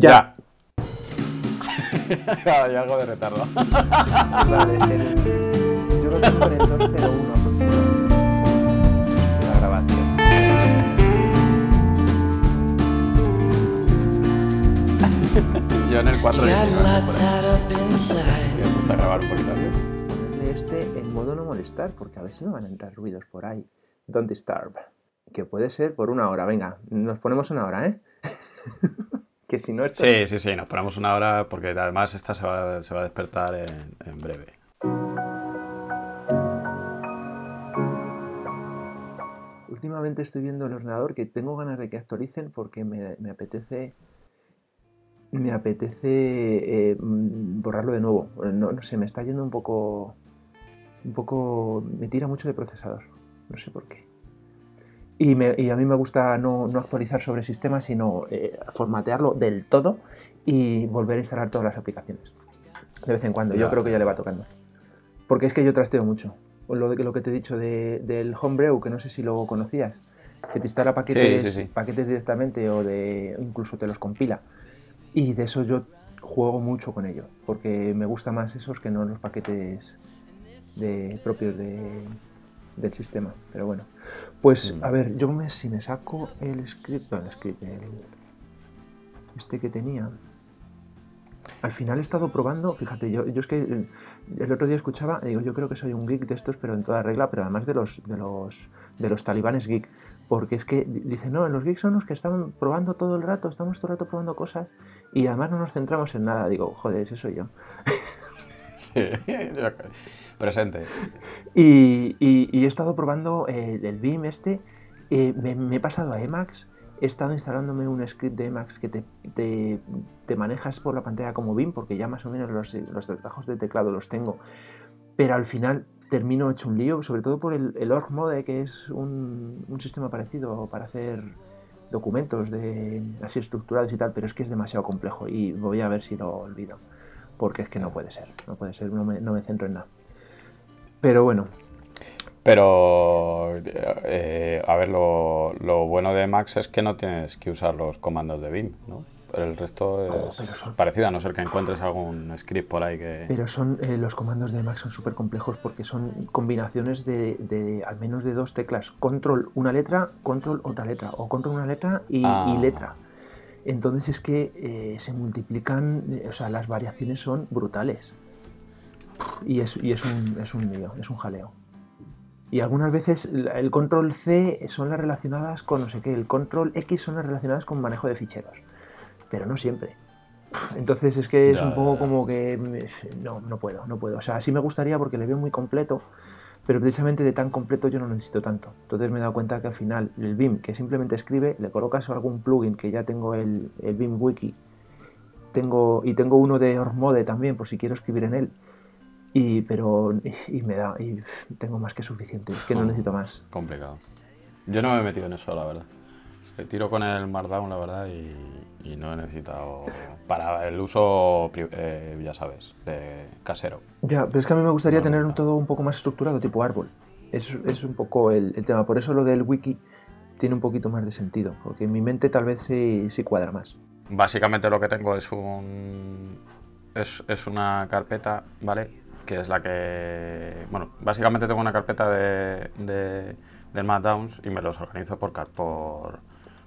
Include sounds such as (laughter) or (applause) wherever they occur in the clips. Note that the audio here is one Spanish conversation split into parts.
Ya. (laughs) Hay algo de retardo. Vale, el- yo lo tengo en el 201 aproximadamente. La grabación. Yo en el 4 Got ya locked up inside. me gusta grabar un poquito antes. Ponerle este en modo no molestar, porque a ver si me van a entrar ruidos por ahí. Don't disturb. Que puede ser por una hora. Venga, nos ponemos una hora, ¿eh? (laughs) que si no esto... Sí, sí, sí, nos ponemos una hora porque además esta se va, se va a despertar en, en breve. Últimamente estoy viendo el ordenador que tengo ganas de que actualicen porque me, me apetece. Me apetece eh, mm, borrarlo de nuevo. No, no sé, me está yendo un poco. Un poco. Me tira mucho de procesador. No sé por qué. Y, me- y a mí me gusta no, no actualizar sobre sistemas, sino eh, formatearlo del todo y volver a instalar todas las aplicaciones. De vez en cuando. Yo creo que ya le va tocando. Porque es que yo trasteo mucho. Lo, lo que te he dicho de- del Homebrew, que no sé si lo conocías, que te instala paquetes, Sí, sí, sí. paquetes directamente o de incluso te los compila. Y de eso yo juego mucho con ello, porque me gusta más esos que no los paquetes de, propios de- del sistema. Pero bueno, pues a ver, yo me, si me saco el script, no, el script, el- este que tenía, al final he estado probando, fíjate, yo, yo es que eh, el otro día escuchaba, digo, yo creo que soy un geek de estos, pero en toda regla, pero además de los, de los, de los talibanes geek, porque es que di- dicen, no, los geeks son los que están probando todo el rato, estamos todo el rato probando cosas y además no nos centramos en nada. Digo, joder, ese soy yo. (laughs) Sí, yo- presente. Y, y- y he estado probando el, el Beam este, eh, me, me he pasado a Emacs, he estado instalándome un script de Emacs que te, te- te manejas por la pantalla como Beam, porque ya más o menos los, los trabajos de teclado los tengo, pero al final termino hecho un lío, sobre todo por el, el org mode, que es un, un sistema parecido para hacer documentos de así estructurados y tal, pero es que es demasiado complejo y voy a ver si lo olvido, porque es que no puede ser, no puede ser, no me, no me centro en nada. Pero bueno, Pero, eh, a ver, lo, lo bueno de Max es que no tienes que usar los comandos de Vim, ¿no? El resto es Oh, pero son- parecido, a no ser que encuentres algún script por ahí que... Pero son eh, los comandos de Mac son súper complejos porque son combinaciones de, de al menos de dos teclas. Control una letra, control otra letra. O control una letra y, Ah. y letra. Entonces es que eh, se multiplican, eh, o sea, las variaciones son brutales. Y es, y es un, es un lío, es un jaleo. Y algunas veces el control C son las relacionadas con no sé qué, el control X son las relacionadas con manejo de ficheros. Pero no siempre. Entonces es que es un poco como que no, no puedo, no puedo. O sea, sí me gustaría porque le veo muy completo, pero precisamente de tan completo yo no necesito tanto. Entonces me he dado cuenta que al final el BIM que simplemente escribe, le colocas algún plugin que ya tengo el, el BIM Wiki, tengo, y tengo uno de Ormode también por si quiero escribir en él. Y, pero, y, y me da, y tengo más que suficiente, es que no necesito más. Complicado. Yo no me he metido en eso, la verdad. Le tiro con el Markdown, la verdad, y, y no he necesitado... Para el uso, eh, ya sabes, de casero. Ya, pero es que a mí me gustaría No, tener todo un poco más estructurado, tipo árbol. Es, es un poco el, el tema. Por eso lo del wiki tiene un poquito más de sentido, porque en mi mente tal vez sí, sí cuadra más. Básicamente lo que tengo es un... Es, es una carpeta, ¿vale? Que es la que... Bueno, básicamente tengo una carpeta de, de, del y me los organizo por, car- por,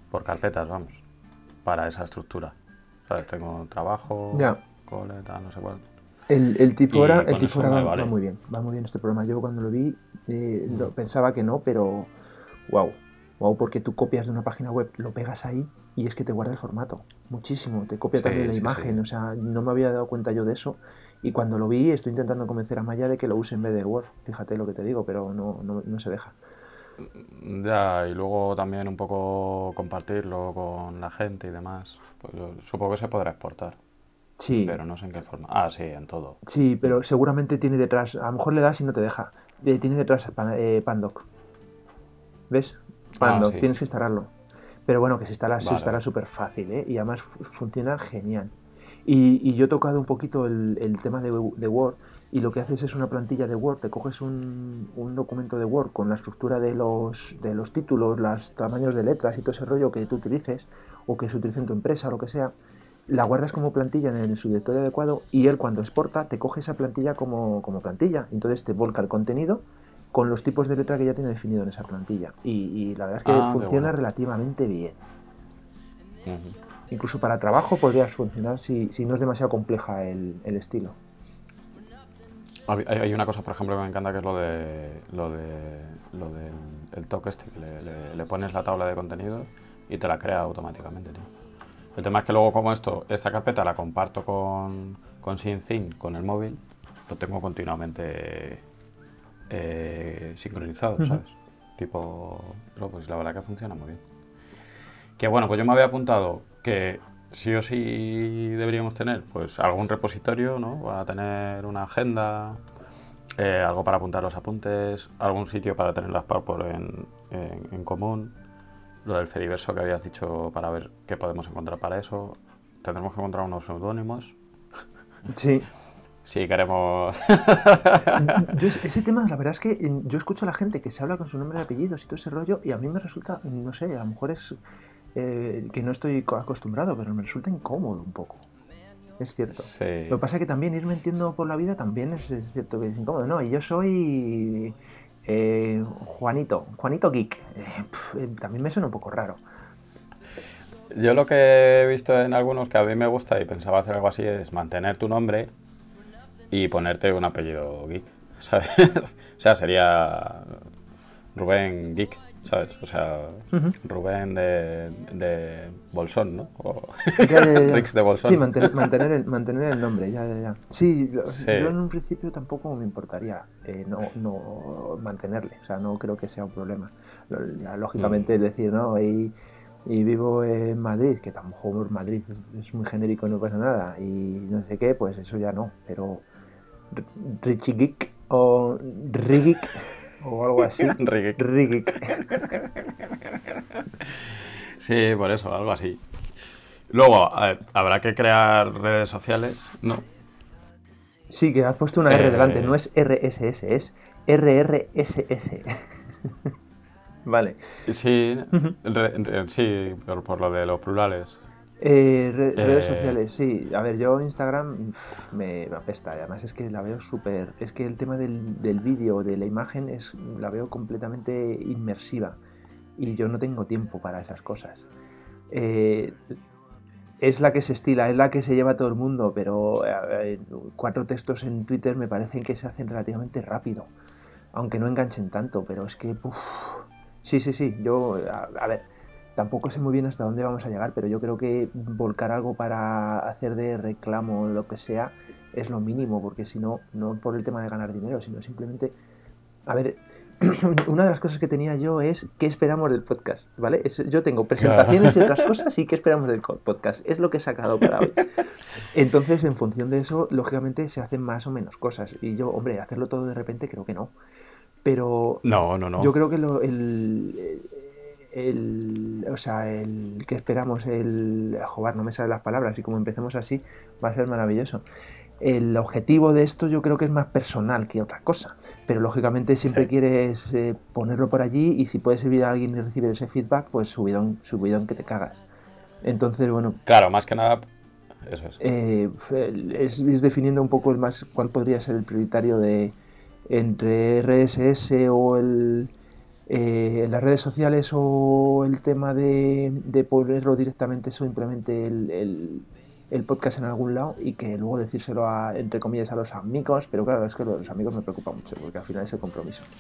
por carpetas, vamos, para esa estructura. ¿Sabes? Tengo trabajo, Ya. cole, tal, no sé cuál. El, el Tifora, el Tifora va, vale. va muy bien, va muy bien este programa. Yo cuando lo vi eh, lo- Mm. pensaba que no, pero wow, wow, porque tú copias de una página web, lo pegas ahí y es que te guarda el formato, muchísimo, te copia Sí, también la sí, imagen, sí. o sea, no me había dado cuenta yo de eso y cuando lo vi estoy intentando convencer a Maya de que lo use en vez de Word, fíjate lo que te digo, pero no, no, no se deja. Ya, y luego también un poco compartirlo con la gente y demás. Pues yo supongo que se podrá exportar, Sí, pero no sé en qué forma. Ah, sí, en todo. sí, pero seguramente tiene detrás, a lo mejor le das y no te deja, Eh, tiene detrás Pan- eh, Pandoc. ¿Ves? Pandoc, Ah, sí. tienes que instalarlo. Pero bueno, que se instala, se Vale. instala súper fácil, ¿eh? Y además fu- funciona genial. Y, y yo he tocado un poquito el, el tema de, de Word y lo que haces es una plantilla de Word, te coges un, un documento de Word con la estructura de los, de los títulos, los tamaños de letras y todo ese rollo que tú utilices o que se utilice en tu empresa o lo que sea, la guardas como plantilla en el subdirectorio adecuado y él cuando exporta te coge esa plantilla como, como plantilla. Entonces te volca el contenido con los tipos de letra que ya tiene definido en esa plantilla. Y, y la verdad es que Ah, funciona bueno. relativamente bien. Incluso para trabajo podrías funcionar si, si no es demasiado compleja el, el estilo. Hay, una cosa, por ejemplo, que me encanta que es lo de lo de lo del el toque este, que le, le- le pones la tabla de contenido y te la crea automáticamente, tío. El tema es que luego como esto, esta carpeta la comparto con, con SyncThing, con el móvil, lo tengo continuamente eh, sincronizado, Ujú. ¿sabes? Tipo, no, pues la verdad que funciona muy bien. Que bueno, pues yo me había apuntado que sí o sí deberíamos tener pues algún repositorio, ¿no? Para tener una agenda, eh, algo para apuntar los apuntes, algún sitio para tener las PowerPoint en, en- en común, lo del Fediverso que habías dicho para ver qué podemos encontrar para eso. Tendremos que encontrar unos seudónimos Sí. Si queremos... (laughs) Yo es- ese tema, la verdad es que yo escucho a la gente que se habla con su nombre y apellidos y todo ese rollo y a mí me resulta, no sé, a lo mejor es eh, que no estoy co- acostumbrado, pero me resulta incómodo un poco. Es cierto. Sí. Lo que pasa es que también ir mintiendo por la vida también es, es cierto que es incómodo. No, y yo soy eh, Juanito, Juanito Geek. Eh, pf, eh, también me suena un poco raro. Yo lo que he visto en algunos que a mí me gusta y pensaba hacer algo así es mantener tu nombre y ponerte un apellido geek, ¿sabes? (laughs) o sea, sería Rubén Geek, ¿sabes? O sea. Rubén de, de Bolsón, ¿no? O Ya, ya, ya. (laughs) Rix de Bolsón. Sí, mantener, mantener, el, mantener el nombre, ya, ya, ya. Sí, yo en un principio tampoco me importaría eh, no, no mantenerle, o sea, no creo que sea un problema. Lógicamente, es decir, ¿no? Y, y vivo en Madrid, que tampoco Madrid es, es muy genérico, no pasa nada, y no sé qué, pues eso ya no, pero Richie Geek o Rigeek o algo así. (laughs) Rigeek. Rigeek. Sí, por eso, algo así. Luego, eh, habrá que crear redes sociales, ¿no? Sí, que has puesto una R Eh, delante, no es RSS, es RRSS. (laughs) vale. Sí, re- re- sí, por, por lo de los plurales. Eh, re- redes Eh. sociales, sí. A ver, yo Instagram pf, me, me apesta. Además es que la veo súper... Es que el tema del, del vídeo, de la imagen, es la veo completamente inmersiva. Y yo no tengo tiempo para esas cosas. Eh, es la que se estila, es la que se lleva todo el mundo, pero eh, cuatro textos en Twitter me parecen que se hacen relativamente rápido. Aunque no enganchen tanto, pero es que... sí, sí, sí. Yo, a, a ver, tampoco sé muy bien hasta dónde vamos a llegar, pero yo creo que volcar algo para hacer de reclamo o lo que sea es lo mínimo, porque si no, no por el tema de ganar dinero, sino simplemente... A ver, (clears throat) una de las cosas que tenía yo es qué esperamos del podcast, ¿vale? Es- yo tengo presentaciones y otras (laughs) cosas y qué esperamos del podcast. Es lo que he sacado para hoy. Entonces, en función de eso, lógicamente se hacen más o menos cosas. Y yo, hombre, hacerlo todo de repente creo que no. Pero No, no, no. yo creo que lo- el, el- o sea, el que esperamos, el joder, no me salen las palabras y como empecemos así va a ser maravilloso. El objetivo de esto yo creo que es más personal que otra cosa, pero lógicamente siempre Sí. quieres eh, ponerlo por allí y si puede servir a alguien y recibir ese feedback, pues subidón, subidón que te cagas. Entonces, bueno, Claro, más que nada, eso es. eh, es, es definiendo un poco el más cuál podría ser el prioritario de entre RSS o el eh, las redes sociales o el tema de, de ponerlo directamente simplemente el, el, el podcast en algún lado y que luego decírselo a, entre comillas a los amigos, pero claro, es que lo de los amigos me preocupa mucho porque al final es el compromiso. (laughs)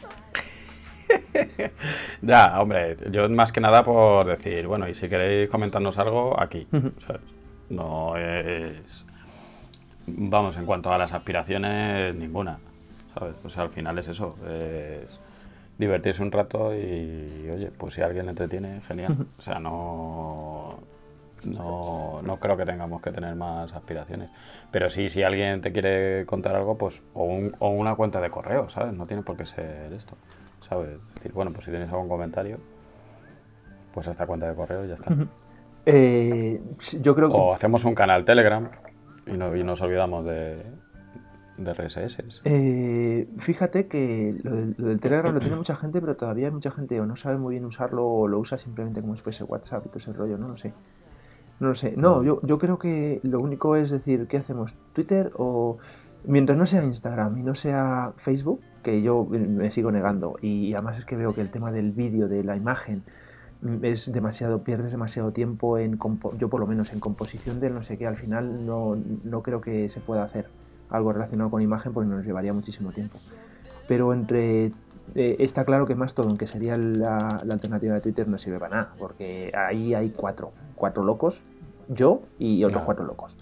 Ya, hombre, yo más que nada por decir, bueno, y si queréis comentarnos algo, aquí. ¿sabes? No es... Vamos, en cuanto a las aspiraciones, ninguna, ¿sabes? O sea, al final es eso, es divertirse un rato y, oye, pues si alguien le entretiene, genial. O sea, no... No, no creo que tengamos que tener más aspiraciones. Pero sí, si alguien te quiere contar algo, pues, o, un- o una cuenta de correo, ¿sabes? No tiene por qué ser esto, ¿sabes? Es decir, bueno, pues si tienes algún comentario, pues esta cuenta de correo y ya está. Eh, yo creo que O hacemos un canal Telegram y, no- y nos olvidamos de, de RSS. Eh, fíjate que lo del, lo del Telegram lo tiene mucha gente, pero todavía hay mucha gente o no sabe muy bien usarlo o lo usa simplemente como si fuese WhatsApp y todo ese rollo, no lo sé. No lo sé. No, yo, yo creo que lo único es decir, ¿qué hacemos? ¿Twitter o...? Mientras no sea Instagram y no sea Facebook, que yo me sigo negando, y además es que veo que el tema del vídeo, de la imagen, mm, es demasiado, pierdes demasiado tiempo en, yo por lo menos en composición del no sé qué, al final no, no creo que se pueda hacer algo relacionado con imagen porque nos llevaría muchísimo tiempo. Pero entre, eh, está claro que Mastodon, que sería la, la alternativa de Twitter, no sirve para nada, porque ahí hay cuatro, cuatro locos, yo y otros Ya. cuatro locos.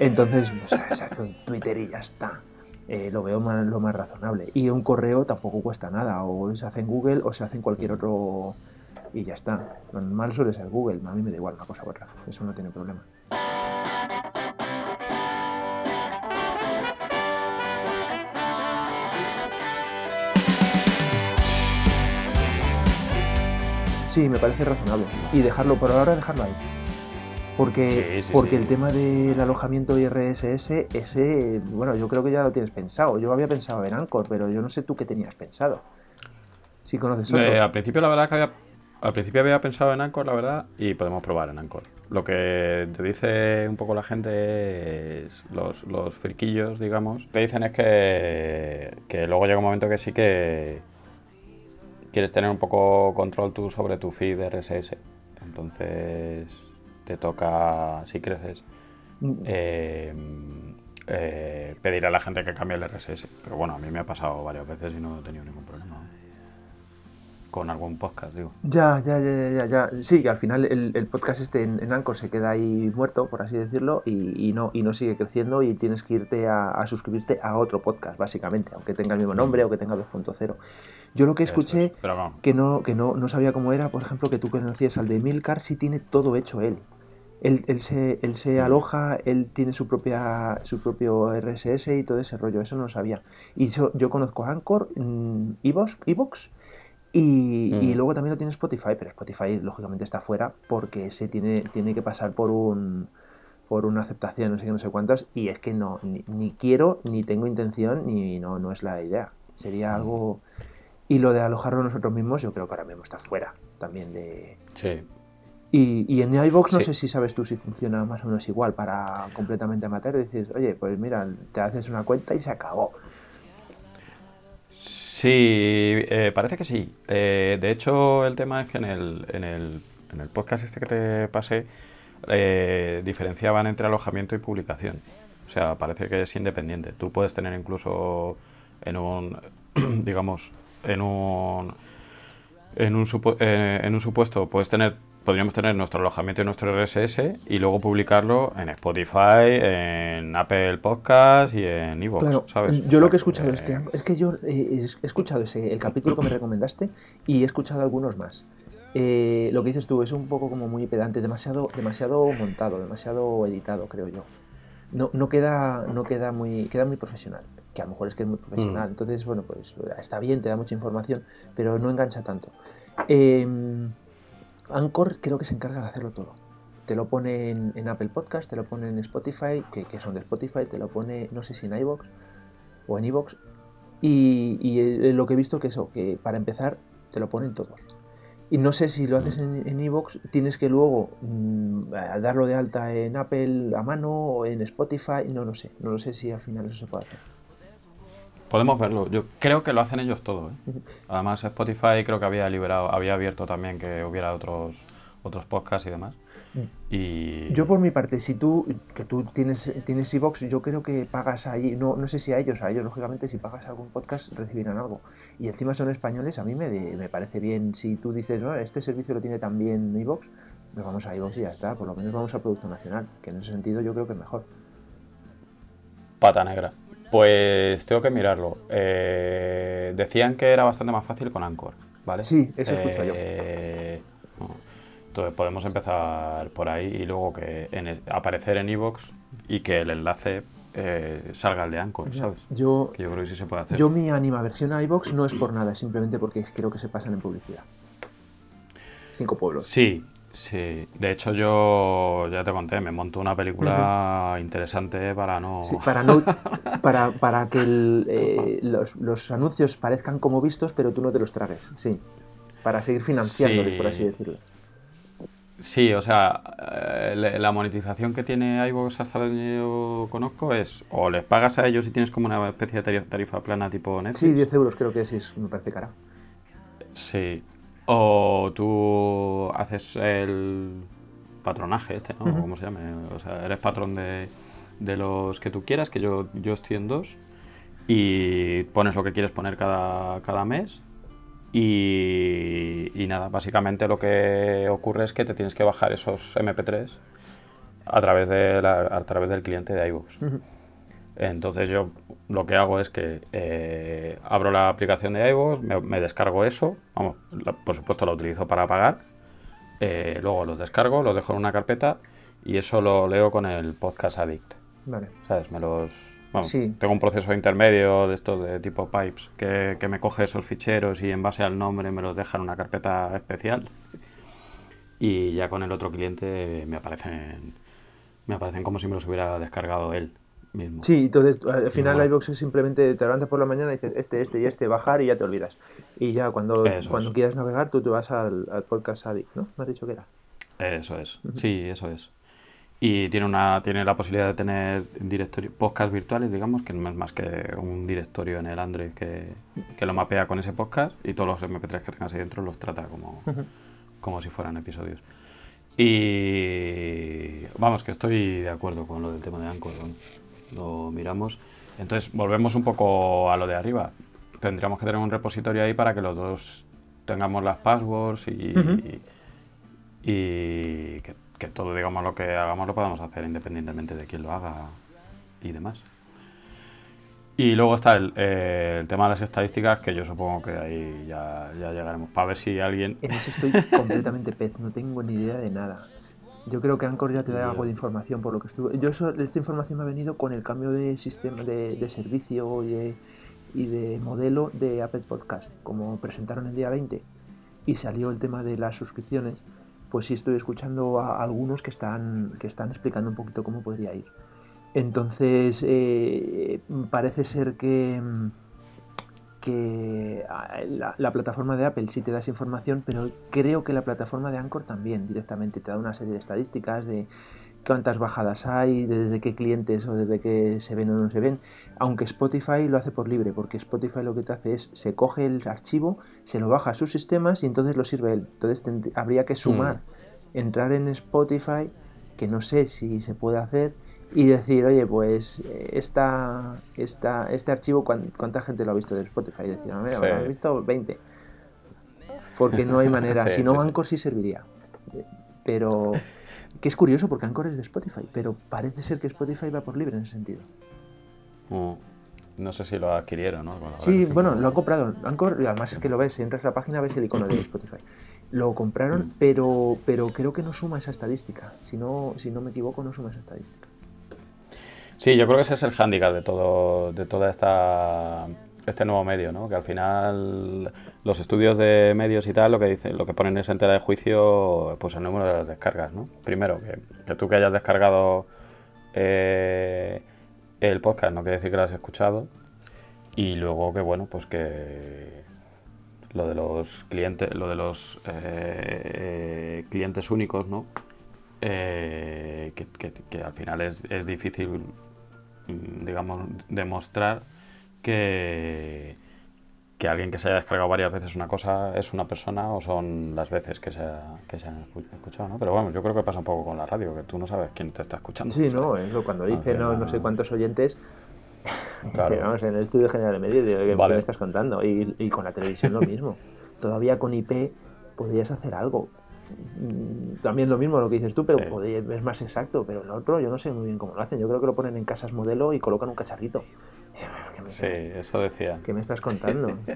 Entonces, pues, se hace un Twitter y ya está. Eh, lo veo más, lo más razonable. Y un correo tampoco cuesta nada. O se hace en Google o se hace en cualquier otro. Y ya está. Lo normal suele ser Google. A mí me da igual una cosa u otra. Eso no tiene problema. Sí, me parece razonable. Y dejarlo, por ahora dejarlo ahí. Porque, Sí, sí, porque sí. el tema del alojamiento y RSS, ese, bueno, yo creo que ya lo tienes pensado. Yo había pensado en Anchor, pero yo no sé tú qué tenías pensado. Si conoces otro. Eh, al principio, la verdad que había, al principio había pensado en Anchor, la verdad, y podemos probar en Anchor. Lo que te dice un poco la gente es los, los friquillos, digamos, te dicen es que, que luego llega un momento que sí que quieres tener un poco control tú sobre tu feed RSS. Entonces te toca, si creces, Mm, eh, eh, pedir a la gente que cambie el RSS. Pero bueno, a mí me ha pasado varias veces y no he tenido ningún problema. Con algún podcast, digo. Ya, ya, ya, ya, ya, ya. Sí, que al final el, el podcast este en, en Anchor se queda ahí muerto, por así decirlo, y, y no, y no sigue creciendo y tienes que irte a, a suscribirte a otro podcast, básicamente, aunque tenga el mismo nombre o que tenga 2.0. Yo lo que escuché es. Vamos, que no, que no, no sabía cómo era, por ejemplo, que tú conocías al de Milcar, sí tiene todo hecho él. Él, él se, él se aloja, él tiene su propia su propio RSS y todo ese rollo, eso no lo sabía. Y yo, yo conozco Anchor, mm, Evox, Evox y, y luego también lo tiene Spotify, pero Spotify lógicamente está fuera porque ese tiene, tiene que pasar por un por una aceptación, no sé qué, no sé cuántas, y es que no, ni, ni quiero, ni tengo intención, ni no, no es la idea. Sería algo... Y lo de alojarlo nosotros mismos, yo creo que ahora mismo está fuera también de... sí. Y, y en iVoox no sé si sabes tú si funciona más o menos igual para completamente amateur. Dices, oye, pues mira, te haces una cuenta y se acabó. Sí, eh, parece que sí. Eh, de hecho, el tema es que en el, en el, en el podcast este que te pasé, eh, diferenciaban entre alojamiento y publicación. O sea, parece que es independiente. Tú puedes tener incluso en un, (clears throat) digamos, en un, en un, eh, en un supuesto, puedes tener, podríamos tener nuestro alojamiento y nuestro RSS y luego publicarlo en Spotify, en Apple Podcast y en Evox, Claro, ¿sabes? yo lo que he escuchado es que, eh, es que yo eh, he escuchado ese, el capítulo que me recomendaste y he escuchado algunos más. Eh, lo que dices tú es un poco como muy pedante, demasiado, demasiado montado, demasiado editado, creo yo. No, no queda, no queda muy, queda muy profesional, que a lo mejor es que es muy profesional. Mm. Entonces, bueno, pues está bien, te da mucha información, pero no engancha tanto. Eh, Anchor creo que se encarga de hacerlo todo. Te lo pone en, en Apple Podcast, te lo pone en Spotify, que, que son de Spotify, te lo pone, no sé si en iVoox o en iVoox. Y, y, lo que he visto que eso, que para empezar te lo ponen todos. Y no sé si lo haces en, en iVoox, tienes que luego mm, darlo de alta en Apple a mano o en Spotify, no lo sé. No lo sé si al final eso se puede hacer. Podemos verlo. Yo creo que lo hacen ellos todo. ¿eh? Además, Spotify creo que había liberado, había abierto también que hubiera otros otros podcasts y demás. Y Yo por mi parte, si tú, que tú tienes, tienes iVoox, yo creo que pagas ahí, no, no sé si a ellos, a ellos lógicamente si pagas algún podcast recibirán algo. Y encima son españoles, a mí me, de- me parece bien, si tú dices, no, este servicio lo tiene también iVoox, pues vamos a iVoox y ya está, por lo menos vamos a Producto Nacional, que en ese sentido yo creo que es mejor. pata negra. Pues tengo que mirarlo. Eh, decían que era bastante más fácil con Anchor, ¿vale? Sí, eso escucho yo. Eh, bueno, Entonces podemos empezar por ahí y luego que en el- aparecer en iVoox y que el enlace eh, salga el de Anchor, ¿sabes? Yo, Que yo creo que sí se puede hacer. yo mi animaversión a iVoox no es por nada, simplemente porque creo que se pasan en publicidad. Cinco pueblos. Sí, sí. De hecho, yo ya te conté, me monto una película interesante para no. Sí, para, no, (laughs) para, para que el, eh, los, los anuncios parezcan como vistos, pero tú no te los tragues. Sí. Para seguir financiándoles, Sí. por así decirlo. Sí, o sea, eh, la monetización que tiene iVoox hasta donde yo conozco es o les pagas a ellos y tienes como una especie de tari- tarifa plana tipo Netflix. Sí, 10 euros creo que sí, es- me parece cara. Sí. O tú haces el patronaje este, ¿no? Ujú. ¿Cómo se llama? O sea, eres patrón de, de los que tú quieras, que yo, yo estoy en dos, y pones lo que quieres poner cada, cada mes. Y, y nada, básicamente lo que ocurre es que te tienes que bajar esos MP3 a través, de la- a través del cliente de iVoox. Entonces yo lo que hago es que eh, abro la aplicación de iVoox, me, me descargo eso, vamos, la- por supuesto lo utilizo para pagar, eh, luego los descargo, los dejo en una carpeta y eso lo leo con el Podcast Addict, Vale. ¿sabes? Me los... Sí. Tengo un proceso intermedio de estos de tipo pipes que, que me coge esos ficheros y en base al nombre me los deja en una carpeta especial y ya con el otro cliente me aparecen, me aparecen como si me los hubiera descargado él mismo. Sí, entonces al final Igual. iVoox es simplemente te levantas por la mañana y dices este, este y este, bajar y ya te olvidas. Y ya cuando, Eso cuando es. quieras navegar tú te vas al, al podcast Addict, ¿no? Me has dicho que era. Eso es, sí, eso es. Y tiene una tiene la posibilidad de tener directorio, podcast virtuales, digamos, que no es más que un directorio en el Android que, que lo mapea con ese podcast y todos los MP3 que tengas ahí dentro los trata como, como si fueran episodios. Y vamos, que estoy de acuerdo con lo del tema de Anchor. vamos. Lo miramos. Entonces, volvemos un poco a lo de arriba. Tendríamos que tener un repositorio ahí para que los dos tengamos las passwords y, y que, que todo, digamos, lo que hagamos lo podamos hacer independientemente de quién lo haga y demás. Y luego está el, eh, el tema de las estadísticas, que yo supongo que ahí ya, ya llegaremos para ver si alguien... En ese estoy completamente pez, no tengo ni idea de nada. Yo creo que Anchor ya te da algo de información por lo que estuve. Yo eso- esta información me ha venido con el cambio de sistema de, de servicio y de, y de modelo de Apple Podcast. Como presentaron el día 20 y salió el tema de las suscripciones, pues sí estoy escuchando a algunos que están, que están explicando un poquito cómo podría ir. Entonces, eh, parece ser que, mm, que ah, la, la plataforma de Apple sí te da esa información, pero creo que la plataforma de Anchor también directamente te da una serie de estadísticas de cuántas bajadas hay, desde qué clientes o desde qué se ven o no se ven, aunque Spotify lo hace por libre, porque Spotify lo que te hace es, se coge el archivo, se lo baja a sus sistemas y entonces lo sirve él. Entonces habría que sumar, entrar en Spotify, que no sé si se puede hacer, y decir, oye, pues eh, esta, esta, este archivo, ¿cuán- ¿cuánta gente lo ha visto de Spotify? Y decir, mira, Sí. lo han visto 20. Porque no hay manera. (laughs) Sí, si no, sí, sí. Anchor sí serviría. Pero, que es curioso porque Anchor es de Spotify, pero parece ser que Spotify va por libre en ese sentido. Mm, No sé si lo adquirieron, ¿no? Sí, bueno, lo han comprado. Anchor, además es que lo ves, si entras a la página ves el icono de (clears throat) Spotify. Lo compraron, Mm. pero, pero creo que no suma esa estadística. Si no, si no me equivoco, no suma esa estadística. Sí, yo creo que ese es el hándicap de todo, de toda esta este nuevo medio, ¿no? Que al final los estudios de medios y tal lo que dicen, lo que ponen es en tela de juicio pues el número de las descargas, ¿no? Primero, que, que tú que hayas descargado eh, el podcast no quiere decir que lo has escuchado. Y luego que bueno, pues que lo de los clientes, lo de los eh, clientes únicos, ¿no? Eh, que, que- que al final es, es difícil, digamos, demostrar que, que alguien que se haya descargado varias veces una cosa es una persona o son las veces que se, ha- que se han escu- escuchado, ¿no? Pero bueno, yo creo que pasa un poco con la radio, que tú no sabes quién te está escuchando. Sí, no, cuando dice no, no sé cuántos oyentes, (laughs) Claro. que, vamos, en el estudio general de medios, digo, ¿qué, Vale. qué me estás contando? Y, y con la televisión lo mismo. Todavía con IP podrías hacer algo. También lo mismo lo que dices tú, pero Sí. es más exacto. Pero el otro, yo no sé muy bien cómo lo hacen. Yo creo que lo ponen en casas modelo y colocan un cacharrito. (laughs) ¿Qué me, Sí, eso decía. qué me estás contando? (laughs)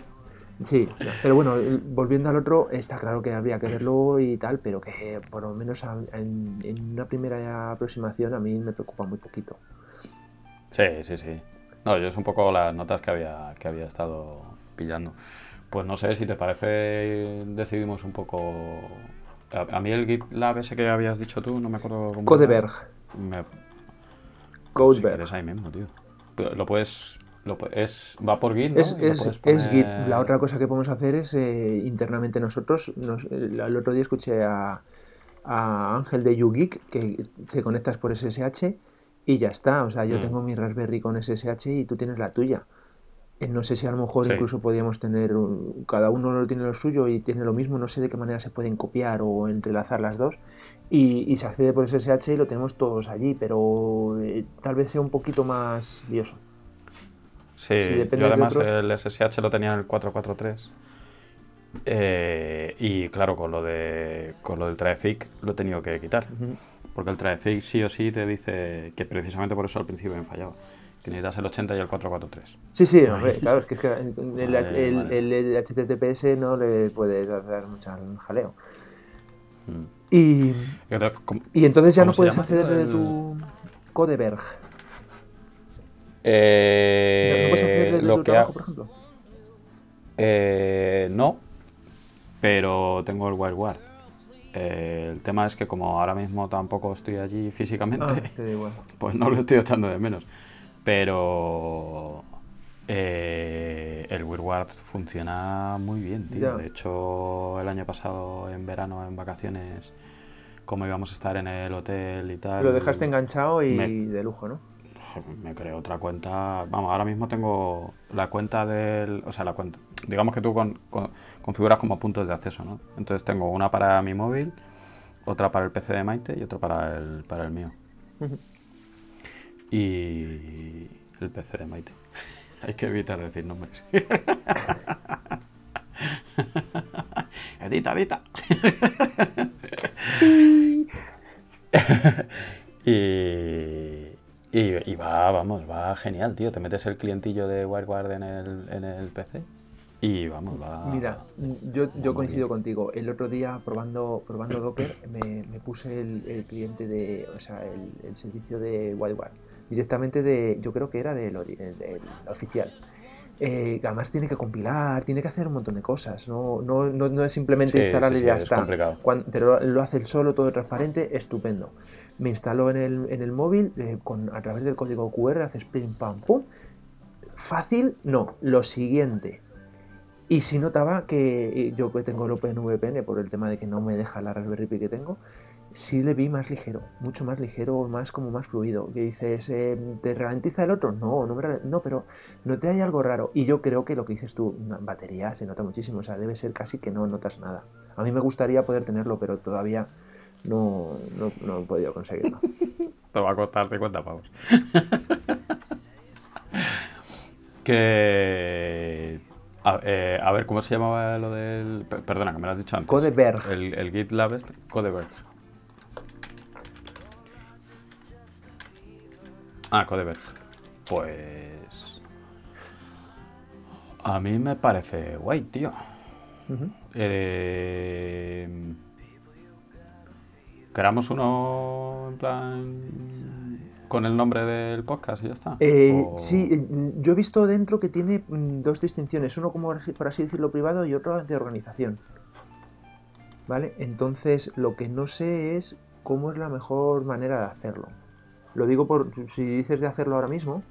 Sí, pero bueno, volviendo al otro, está claro que habría que verlo y tal, pero que por lo menos en, en una primera aproximación a mí me preocupa muy poquito. Sí, sí, sí. No, yo es un poco las notas que había, que había estado pillando. Pues no sé, si te parece, decidimos un poco... A, a mí el GitLab ese que habías dicho tú, no me acuerdo cómo... Codeberg. Me, si Codeberg. quieres ahí mismo, tío. Lo puedes... Lo, es, va por Git, ¿no? Es, es, puedes es Git. poner- La otra cosa que podemos hacer es eh, internamente nosotros. nos- el, el otro día escuché a, a Ángel de YouGeek, que se conectas por SSH y ya está. O sea, yo Mm. tengo mi Raspberry con SSH y tú tienes la tuya. Eh, No sé si a lo mejor Sí. incluso podríamos tener, un- cada uno lo tiene lo suyo y tiene lo mismo, no sé de qué manera se pueden copiar o entrelazar las dos. Y, y se accede por SSH y lo tenemos todos allí, pero eh, tal vez sea un poquito más lioso. Sí, dependes yo de además otros- el SSH lo tenía en el 443. eh, y claro, con lo de con lo del Traffic lo he tenido que quitar. Porque el Traffic sí o sí te dice que precisamente por eso al principio me fallaba. Que necesitas el 80 y el 443. Sí, sí, hombre, claro, es que, es que el, el- Vale, el- vale. el- el HTTPS no le puedes dar mucho jaleo. Mm. Y, Entonces, ¿cómo- y entonces ya ¿Cómo no puedes acceder de el- tu Codeberg. Eh, ¿No puedes acceder desde lo tu que trabajo, ha- por ejemplo? Eh, no, pero tengo el WireGuard. Eh, el tema es que como ahora mismo tampoco estoy allí físicamente, Ah, te da igual. (laughs) pues no lo estoy echando de menos. Pero eh, el WireGuard funciona muy bien, tío. De hecho, el año pasado en verano, en vacaciones, como íbamos a estar en el hotel y tal... Lo dejaste enganchado y me- de lujo, ¿no? me creo otra cuenta. Vamos, ahora mismo tengo la cuenta del. O sea, la cuenta. Digamos que tú con- con- configuras como puntos de acceso, ¿no? Entonces tengo una para mi móvil, otra para el PC de Maite y otra para el, para el mío. Ujú. Y el PC de Maite. (laughs) Hay que evitar decir nombres. (laughs) edita, edita. (laughs) y, y, y va, vamos, va genial, tío. Te metes el clientillo de WireGuard en el, en el PC y vamos, va. Mira, yo, yo coincido bien. contigo. El otro día probando, probando Docker me, me puse el, el cliente de, o sea, el, el servicio de WireGuard directamente de, yo creo que era del, del- oficial. Eh, además tiene que compilar, tiene que hacer un montón de cosas. No, no, no, no es simplemente Sí, instalar sí, y ya es está. complicado. Cuan- pero lo hace él solo, todo transparente, estupendo. Me instaló en el, en el móvil, eh, con, a través del código QR, haces pim pam pum. Fácil, no. Lo siguiente. Y si notaba que eh, yo que tengo el OpenVPN por el tema de que no me deja la Raspberry Pi que tengo, sí le vi más ligero, mucho más ligero, más como más fluido. Que dices, eh, ¿te ralentiza el otro? No, no, me no, pero noté hay algo raro. Y yo creo que lo que dices tú, batería se nota muchísimo, o sea, debe ser casi que no notas nada. A mí me gustaría poder tenerlo, pero todavía no, no, no he podido conseguirlo. (laughs) Te va a costar 50 pavos. (laughs) que. A, eh, a ver, ¿cómo se llamaba lo del. per- Perdona, que me lo has dicho antes. Codeberg. El, el GitLab este. Codeberg. Ah, Codeberg. Pues. A mí me parece guay, tío. Eh, Creamos uno en plan con el nombre del podcast y ya está. Eh, O- Sí, eh, yo he visto dentro que tiene mm, dos distinciones, uno como por así decirlo privado y otro de organización. ¿Vale? Entonces lo que no sé es cómo es la mejor manera de hacerlo. Lo digo por si dices de hacerlo ahora mismo,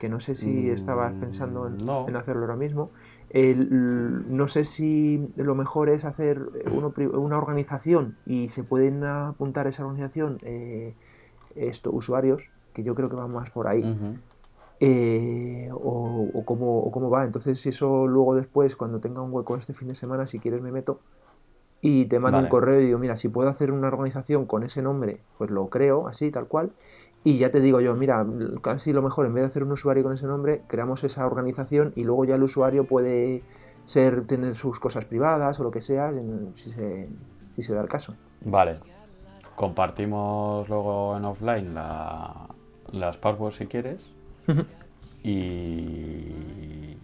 que no sé si estabas pensando en, Mm, no. en hacerlo ahora mismo. El- no sé si lo mejor es hacer uno una organización y se pueden apuntar a esa organización eh, esto, usuarios, que yo creo que van más por ahí. Eh, o, o cómo, o cómo va. Entonces, si eso luego después, cuando tenga un hueco este fin de semana, si quieres me meto y te mando Vale. un correo y digo, mira, si puedo hacer una organización con ese nombre, pues lo creo, así, tal cual. Y ya te digo yo, mira, casi lo mejor, en vez de hacer un usuario con ese nombre, creamos esa organización y luego ya el usuario puede ser tener sus cosas privadas o lo que sea, si se, si se da el caso. Vale. Compartimos luego en offline la- las passwords si quieres. y.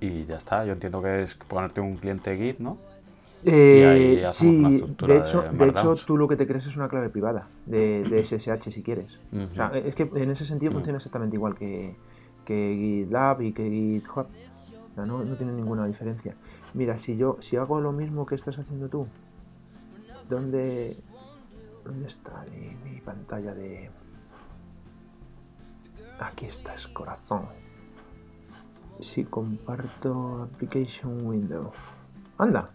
Y ya está. Yo entiendo que es ponerte un cliente Git, ¿no? Eh, sí, de hecho, de de hecho, tú lo que te crees es una clave privada de, de SSH si quieres. O sea, Ujú. es que en ese sentido funciona exactamente igual que, que GitLab y que GitHub. O sea, no, no tiene ninguna diferencia. Mira, si yo si hago lo mismo que estás haciendo tú, ¿dónde, dónde está mi, mi pantalla de... Aquí estás, corazón. Si comparto Application Window. Anda,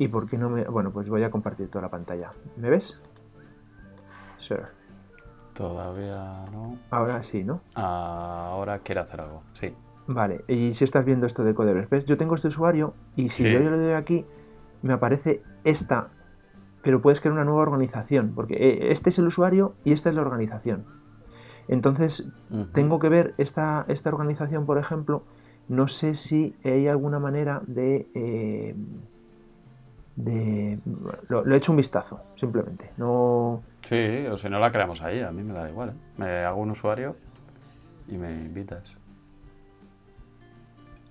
¿Y por qué no me.? Bueno, pues voy a compartir toda la pantalla. ¿Me ves? Sure. Todavía no. Ahora sí, ¿no? Ahora quiere hacer algo, sí. Vale, y si estás viendo esto de Codeverse, ¿ves? Yo tengo este usuario y si Sí. yo le doy aquí, me aparece esta, pero puedes crear una nueva organización, porque eh, este es el usuario y esta es la organización. Entonces, tengo que ver esta, esta organización, por ejemplo, no sé si hay alguna manera de... eh, de lo, lo he hecho un vistazo, simplemente. No, Sí, o si no la creamos ahí, a mí me da igual. ¿eh? Me hago un usuario y me invitas.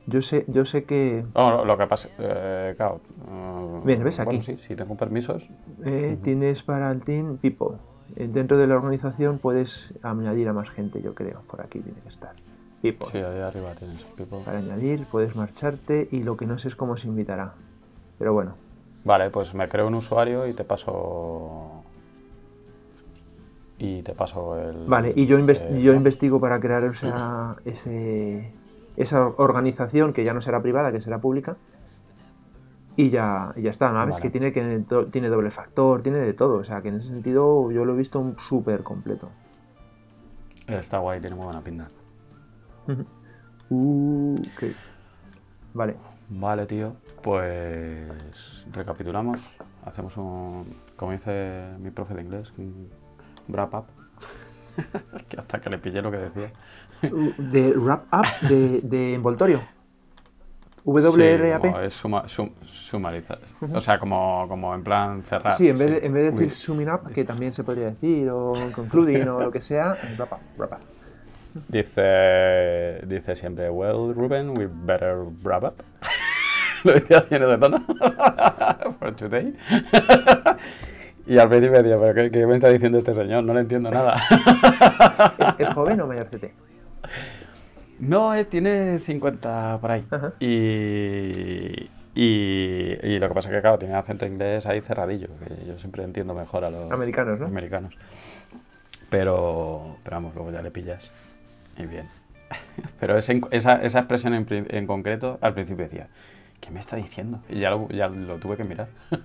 Yo sé, yo sé que No, lo- lo que pasa, eh, claro. eh, Bien, ¿ves? bueno, Aquí. sí, si tengo permisos. Eh, Tienes para el team people. Eh, Dentro de la organización puedes añadir a más gente, yo creo. Por aquí tiene que estar. People. Sí, ahí arriba tienes people. Para añadir, puedes marcharte y lo que no sé es cómo se invitará. Pero bueno, Vale, pues me creo un usuario y te paso. Y te paso el. vale. Y yo, inves- eh, yo investigo para crear ese- esa organización que ya no será privada, que será pública. Y ya, y ya está. ¿no? Es Vale. que tiene, que tiene doble factor, tiene de todo. O sea que en ese sentido yo lo he visto súper completo. Está guay, tiene muy buena pinta. Uh. Vale. Vale, tío. Pues recapitulamos. Hacemos un. Como dice mi profe de inglés, un wrap up. (laughs) que hasta que le pillé lo que decía. De wrap up de, de envoltorio. WRAP. Sí, es suma- sum- sumarizar. O sea, como, como en plan cerrar. Sí, en vez de, en vez de decir Uy, summing up, que también se podría decir, o concluding, o lo que sea, wrap up, wrap up. Dice, dice siempre, well, Ruben, we better wrap up. (laughs) Lo decía así en ese tono. (laughs) For today. (laughs) y al principio decía, pero ¿qué, qué me está diciendo este señor? No le entiendo nada. ¿Es, es joven o mayor CT? No, eh, tiene 50 por ahí. Ajá. Y, y, y lo que pasa es que, claro, tiene acento inglés ahí cerradillo, que yo siempre entiendo mejor a los Americanos, ¿no? americanos. Pero, pero vamos, luego ya le pillas. Y bien. (laughs) Pero ese- esa, esa expresión en, en concreto, al principio decía, ¿qué me está diciendo? Y ya lo, ya lo tuve que mirar. (laughs)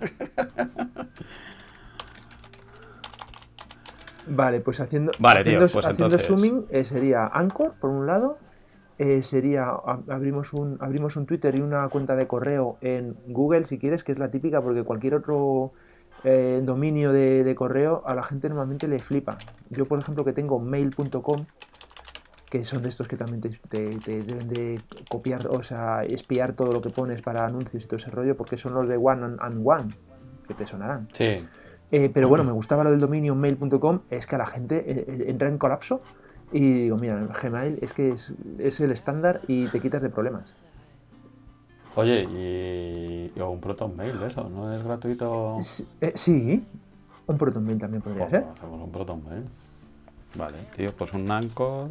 Vale, pues haciendo, Vale, tío, haciendo, pues haciendo entonces- zooming eh, sería Anchor, por un lado, eh, sería, abrimos un, abrimos un Twitter y una cuenta de correo en Google, si quieres, que es la típica, porque cualquier otro eh, dominio de, de correo a la gente normalmente le flipa. Yo, por ejemplo, que tengo mail.com, que son de estos que también te, te- te deben de copiar, o sea, espiar todo lo que pones para anuncios y todo ese rollo, porque son los de One and, One, que te sonarán. Sí. Eh, pero bueno, me gustaba lo del dominio mail.com, es que a la gente entra en colapso y digo, mira, Gmail es que es, es el estándar y te quitas de problemas. Oye, y, y un Proton Mail, eso, ¿no es gratuito? Sí, eh, sí, un Proton Mail también podría Pues ser. hacemos un Proton Mail. Vale, tío, pues un Anchor,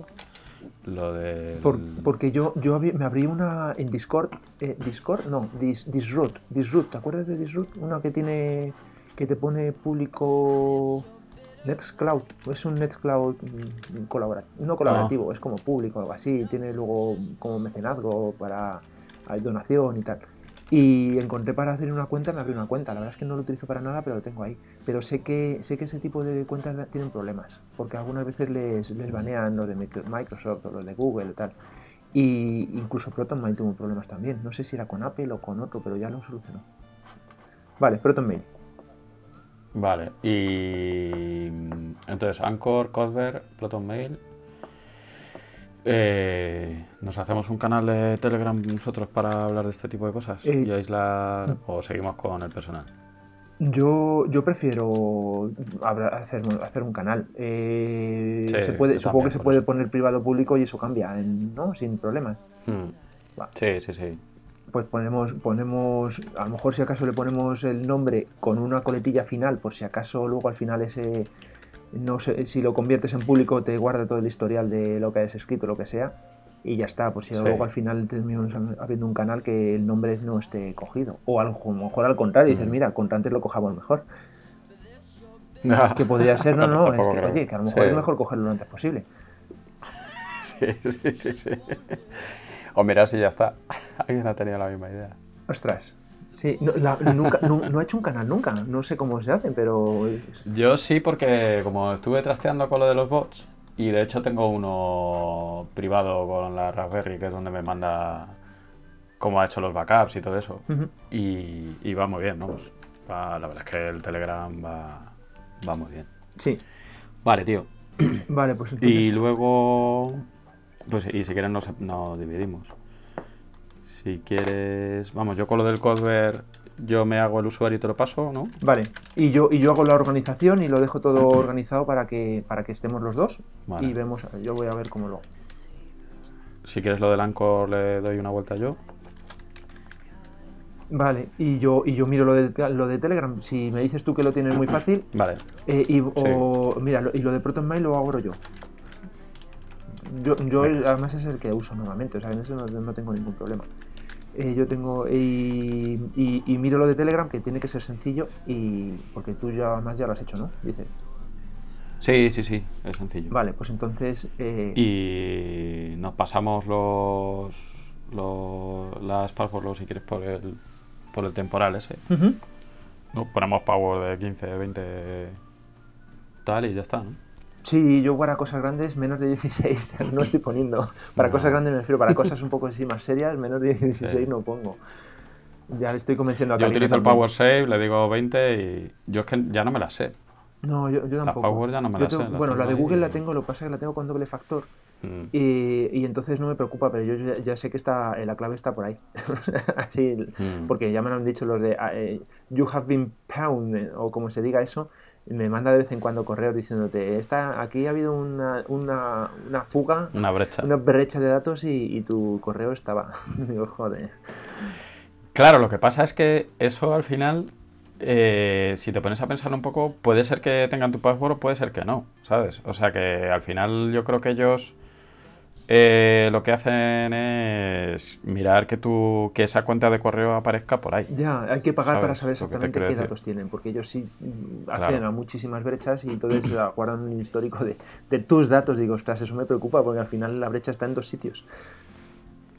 lo de... Por- porque yo, yo me abrí una en Discord, eh, Discord, no, Dis, Disroot, Disroot, ¿te acuerdas de Disroot? Una que tiene, que te pone público Nextcloud, es un Nextcloud mm, colaborativo, no colaborativo, es como público, algo así, tiene luego como mecenazgo para donación y tal. Y encontré para hacer una cuenta, me abrí una cuenta. La verdad es que no lo utilizo para nada, pero lo tengo ahí. Pero sé que sé que ese tipo de cuentas tienen problemas, porque algunas veces les, les banean los de Micro- Microsoft o los de Google y tal. Y incluso ProtonMail tuvo problemas también. No sé si era con Apple o con otro, pero ya lo solucionó. Vale, ProtonMail. Vale, y entonces Anchor, Cosver, Proton Mail. Eh, ¿Nos hacemos un canal de Telegram nosotros para hablar de este tipo de cosas? Eh, ¿Y aislar o seguimos con el personal? Yo, yo prefiero hacer, hacer un canal. Eh, Sí, se puede, supongo también, que se puede eso. poner privado o público y eso cambia, ¿no? Sin problemas. Hmm. Sí, sí, sí. Pues ponemos, ponemos, a lo mejor si acaso le ponemos el nombre con una coletilla final, por si acaso luego al final ese, no sé, si lo conviertes en público te guarda todo el historial de lo que hayas escrito, lo que sea, y ya está, por si Sí. luego al final terminamos habiendo un canal que el nombre no esté cogido. O a lo mejor al contrario, dices, Mm. mira, contra antes lo cojamos mejor. (laughs) Que podría ser, no, no, es que, oye, que a lo mejor Sí. es mejor cogerlo lo antes posible. (laughs) Sí, sí, sí, sí. O mira si ya está. (laughs) Alguien ha tenido la misma idea. Ostras, Sí, no, la- nunca, no, no he hecho un canal nunca, no sé cómo se hacen, pero... Yo sí, porque como estuve trasteando con lo de los bots, y de hecho tengo uno privado con la Raspberry, que es donde me manda cómo ha hecho los backups y todo eso. Y, y va muy bien, vamos. Va- la verdad es que el Telegram va, va muy bien. Sí, Vale, tío. vale, pues entonces... Y luego, pues y si quieres nos, nos dividimos. Si quieres, vamos, yo con lo del Codeware, yo me hago el usuario y te lo paso, ¿no? Vale, y yo, y yo hago la organización y lo dejo todo organizado para que, para que estemos los dos Vale. y vemos, yo voy a ver cómo lo hago. Si quieres lo del Anchor le doy una vuelta yo. Vale, y yo, y yo miro lo de, lo de Telegram. Si me dices tú que lo tienes muy fácil, Vale, eh, y, o, mira, lo- y lo de ProtonMail lo hago yo. Yo, yo además es el que uso normalmente, o sea, en eso no, no tengo ningún problema. Eh, yo tengo y, y- y miro lo de Telegram que tiene que ser sencillo y porque tú ya además ya lo has hecho, ¿no? Dices. sí, sí, sí, es sencillo. Vale, pues entonces eh, Y nos pasamos los, los las passwords si quieres por el por el temporal ese. No, ponemos power de 15, 20 tal y ya está, ¿no? Sí, yo para cosas grandes menos de 16 (laughs) no estoy poniendo. Para No. cosas grandes me refiero, para cosas un poco así más serias, menos de 16 Sí. no pongo. Ya le estoy convenciendo a Yo utilizo el power save, le digo 20 y yo es que ya no me las sé. No, yo, yo tampoco. Power ya no me las sé, bueno, la de Google la tengo, lo que pasa es que la tengo con doble factor. Mm. Y, y entonces no me preocupa, pero yo ya, ya sé que está, eh, la clave está por ahí. (laughs) Así, Mm. porque ya me lo han dicho los de eh, You have been pound, eh, o como se diga eso, me manda de vez en cuando correos diciéndote, está, aquí ha habido una, una, una fuga, Una brecha. una brecha de datos y, y tu correo estaba. (laughs) Digo, joder. Claro, lo que pasa es que eso al final, eh, si te pones a pensar un poco, puede ser que tengan tu password o puede ser que no, ¿sabes? O sea que al final yo creo que ellos eh, lo que hacen es mirar que tu que esa cuenta de correo aparezca por ahí. Ya, hay que pagar para ¿Sabes saber lo exactamente qué decir? datos tienen, porque ellos sí mm, Claro. acceden a muchísimas brechas y entonces ah, (clears throat) guardan un histórico de, de tus datos. Digo, ostras, eso me preocupa porque al final la brecha está en dos sitios.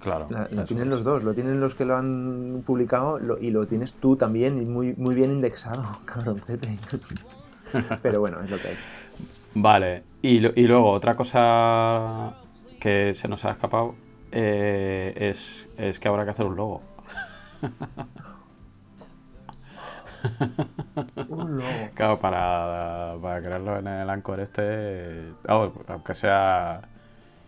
Claro. La, eso tienen los dos, lo tienen los que lo han publicado lo- y lo tienes tú también y muy, muy bien indexado, (laughs) cabroncete. (laughs) Pero bueno, es lo que hay. Vale, y, lo- y luego otra cosa que se nos ha escapado eh, es, es que habrá que hacer un logo. (laughs) Un logo. Claro, para, para crearlo en el Anchor este, vamos, aunque sea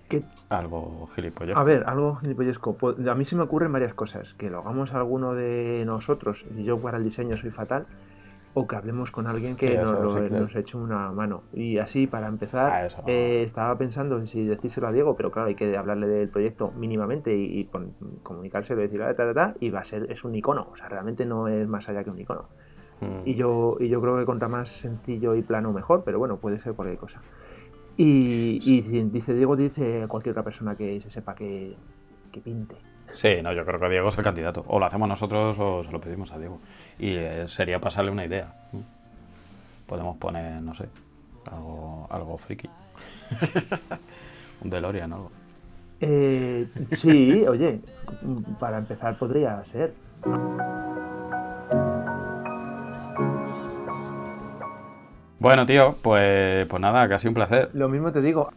¿Qué- algo gilipollas. A ver, algo gilipollesco. Po- A mí se me ocurren varias cosas. Que lo hagamos alguno de nosotros, y yo para el diseño soy fatal, o que hablemos con alguien que Sí, nos, lo- sí, claro. nos eche una mano. Y así, para empezar, Ah, eh, estaba pensando en si decírselo a Diego, pero claro, hay que hablarle del proyecto mínimamente y, y comunicárselo decirle, "Ah, ta, ta, ta", y va a ser, es un icono. O sea, realmente no es más allá que un icono. Mm. Y yo, y yo creo que contra más sencillo y plano mejor, pero bueno, puede ser cualquier cosa. Y, y si dice Diego, dice cualquier otra persona que se sepa que, que pinte. Sí, no, yo creo que Diego es el candidato. O lo hacemos nosotros o se lo pedimos a Diego. Y eh, sería pasarle una idea. Podemos poner, no sé, algo, algo friki. (laughs) Un DeLorean o algo. Eh, sí, oye, para empezar podría ser. Bueno, tío, pues, pues nada, sido un placer. Lo mismo te digo.